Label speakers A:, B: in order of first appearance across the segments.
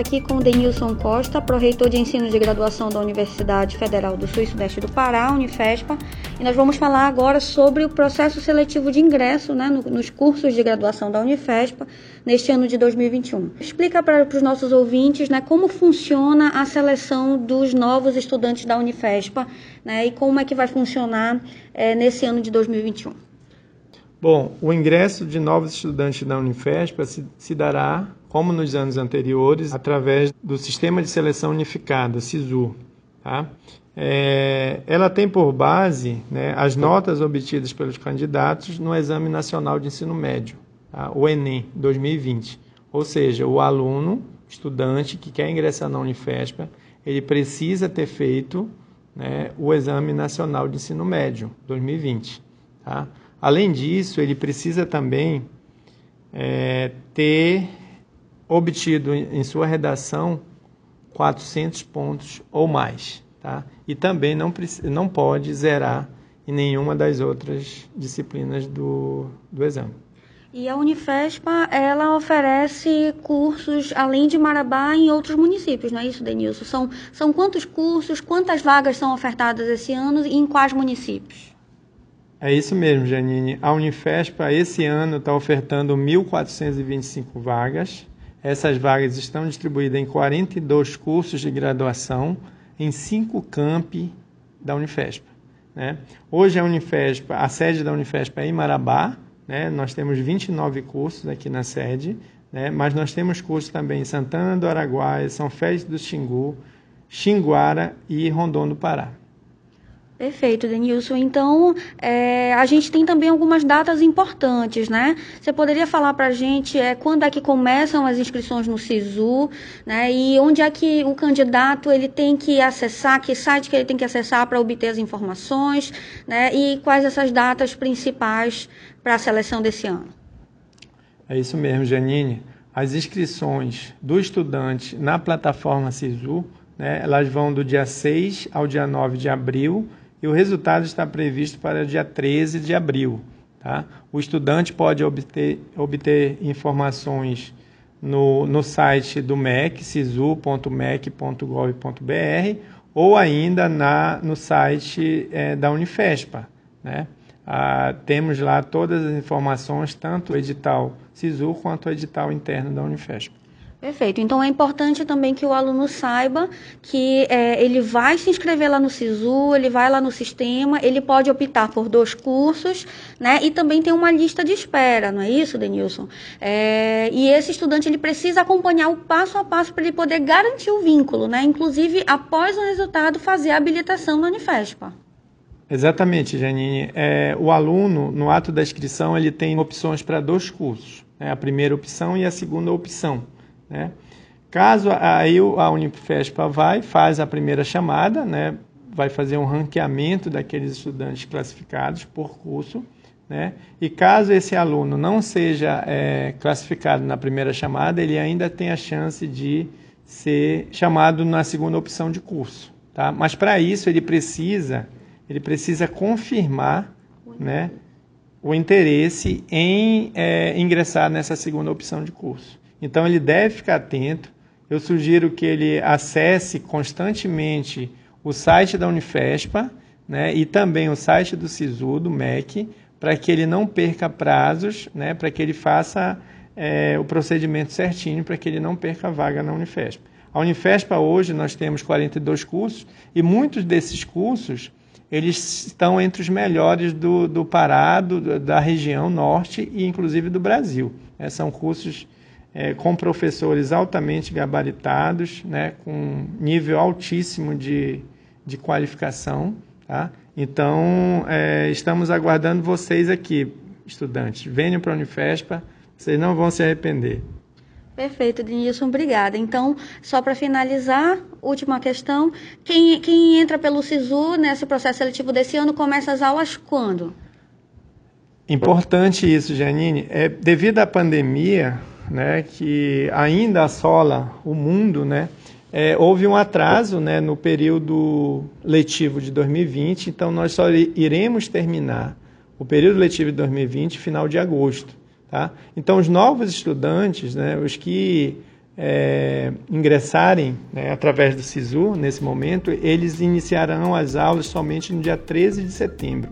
A: aqui com Denilson Costa, pró-reitor de ensino de graduação da Universidade Federal do Sul e Sudeste do Pará, Unifespa, e nós vamos falar agora sobre o processo seletivo de ingresso né, nos cursos de graduação da Unifespa neste ano de 2021. Explica para os nossos ouvintes né, como funciona a seleção dos novos estudantes da Unifespa né, e como é que vai funcionar é, nesse ano de 2021.
B: Bom, o ingresso de novos estudantes da Unifespa se, se dará como nos anos anteriores, através do Sistema de Seleção Unificada, SISU. Tá? É, ela tem por base né, as notas obtidas pelos candidatos no Exame Nacional de Ensino Médio, tá? o Enem 2020. Ou seja, o aluno, estudante que quer ingressar na Unifespa, ele precisa ter feito né, o Exame Nacional de Ensino Médio 2020. Tá? Além disso, ele precisa também é, ter obtido em sua redação 400 pontos ou mais. Tá? E também não, não pode zerar em nenhuma das outras disciplinas do, do exame.
A: E a Unifespa, ela oferece cursos, além de Marabá, em outros municípios, não é isso, Denilson? São, são quantos cursos, quantas vagas são ofertadas esse ano e em quais municípios?
B: É isso mesmo, Janine. A Unifespa, esse ano, está ofertando 1.425 vagas essas vagas estão distribuídas em 42 cursos de graduação em cinco campi da Unifesp. Né? Hoje a Unifesp, a sede da Unifesp é em Marabá, né? nós temos 29 cursos aqui na sede, né? mas nós temos cursos também em Santana do Araguaia, São Félix do Xingu, Xinguara e Rondon do Pará.
A: Perfeito, Denilson. Então, é, a gente tem também algumas datas importantes, né? Você poderia falar para a gente é, quando é que começam as inscrições no SISU, né? E onde é que o candidato ele tem que acessar, que site que ele tem que acessar para obter as informações, né? E quais essas datas principais para a seleção desse ano?
B: É isso mesmo, Janine. As inscrições do estudante na plataforma SISU, né, elas vão do dia 6 ao dia 9 de abril e o resultado está previsto para dia 13 de abril. Tá? O estudante pode obter, obter informações no, no site do MEC, sisu.mec.gov.br, ou ainda na, no site é, da Unifespa. Né? Ah, temos lá todas as informações, tanto o edital SISU quanto o edital interno da Unifespa.
A: Perfeito. Então é importante também que o aluno saiba que é, ele vai se inscrever lá no SISU, ele vai lá no sistema, ele pode optar por dois cursos, né? E também tem uma lista de espera, não é isso, Denilson? É, e esse estudante ele precisa acompanhar o passo a passo para ele poder garantir o vínculo, né? Inclusive após o resultado fazer a habilitação na Unifespa.
B: Exatamente, Janine. É, o aluno, no ato da inscrição, ele tem opções para dois cursos. Né? A primeira opção e a segunda opção. Né? Caso aí a Unifespa vai, faz a primeira chamada, né? vai fazer um ranqueamento daqueles estudantes classificados por curso, né? e caso esse aluno não seja é, classificado na primeira chamada, ele ainda tem a chance de ser chamado na segunda opção de curso. Tá? Mas para isso ele precisa, ele precisa confirmar né, o interesse em é, ingressar nessa segunda opção de curso. Então ele deve ficar atento. Eu sugiro que ele acesse constantemente o site da Unifespa né, e também o site do SISU, do MEC, para que ele não perca prazos, né, para que ele faça é, o procedimento certinho, para que ele não perca vaga na Unifespa. A Unifespa hoje nós temos 42 cursos e muitos desses cursos eles estão entre os melhores do, do Pará, do, da região norte e inclusive do Brasil. É, são cursos é, com professores altamente gabaritados, né, com nível altíssimo de, de qualificação. Tá? Então, é, estamos aguardando vocês aqui, estudantes. Venham para a Unifespa, vocês não vão se arrepender.
A: Perfeito, Denilson, obrigada. Então, só para finalizar, última questão: quem, quem entra pelo SISU nesse processo seletivo desse ano começa as aulas quando?
B: Importante isso, Janine. É, devido à pandemia, né, que ainda assola o mundo, né, é, houve um atraso né, no período letivo de 2020, então nós só iremos terminar o período letivo de 2020 final de agosto. Tá? Então, os novos estudantes, né, os que é, ingressarem né, através do SISU, nesse momento, eles iniciarão as aulas somente no dia 13 de setembro.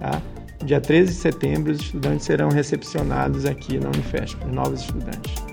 B: Tá? Dia 13 de setembro, os estudantes serão recepcionados aqui na Unifesp, novos estudantes.